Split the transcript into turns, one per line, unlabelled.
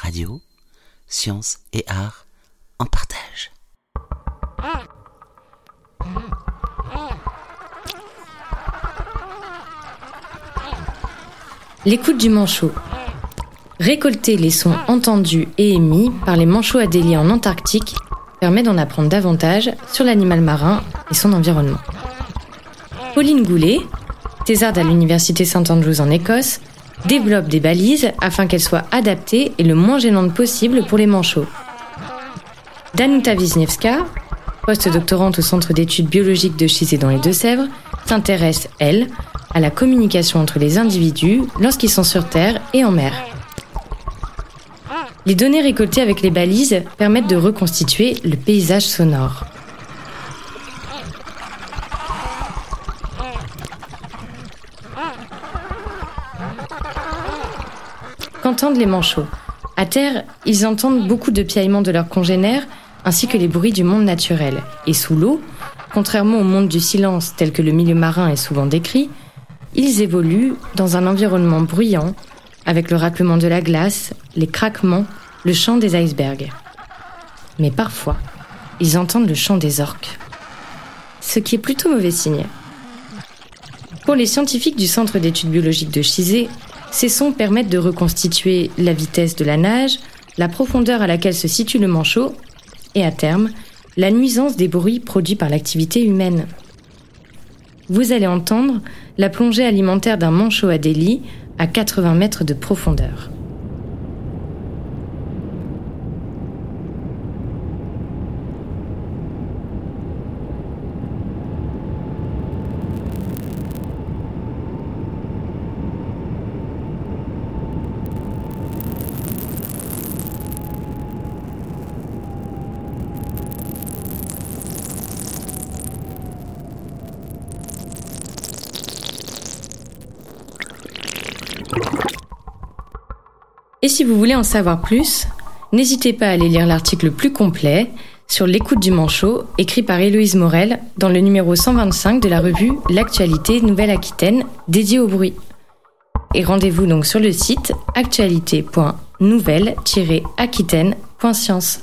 Radio, science et art en partage.
L'écoute du manchot. Récolter les sons entendus et émis par les manchots adéliens en Antarctique permet d'en apprendre davantage sur l'animal marin et son environnement. Pauline Goulet, thésarde à l'Université St Andrews en Écosse, développe des balises afin qu'elles soient adaptées et le moins gênantes possible pour les manchots. Danuta Wisniewska, post-doctorante au Centre d'études biologiques de Chizé dans les Deux-Sèvres, s'intéresse, elle, à la communication entre les individus lorsqu'ils sont sur Terre et en mer. Les données récoltées avec les balises permettent de reconstituer le paysage sonore. Qu'entendent les manchots À terre, ils entendent beaucoup de piaillements de leurs congénères ainsi que les bruits du monde naturel. Et sous l'eau, contrairement au monde du silence tel que le milieu marin est souvent décrit, ils évoluent dans un environnement bruyant avec le raclement de la glace, les craquements, le chant des icebergs. Mais parfois, ils entendent le chant des orques. Ce qui est plutôt mauvais signe. Pour les scientifiques du Centre d'études biologiques de Chizé, ces sons permettent de reconstituer la vitesse de la nage, la profondeur à laquelle se situe le manchot et à terme, la nuisance des bruits produits par l'activité humaine. Vous allez entendre la plongée alimentaire d'un manchot à délit à 80 mètres de profondeur. Et si vous voulez en savoir plus, n'hésitez pas à aller lire l'article plus complet sur l'écoute du manchot, écrit par Héloïse Morel dans le numéro 125 de la revue L'actualité Nouvelle-Aquitaine dédiée au bruit. Et rendez-vous donc sur le site actualité.nouvelle-aquitaine.science.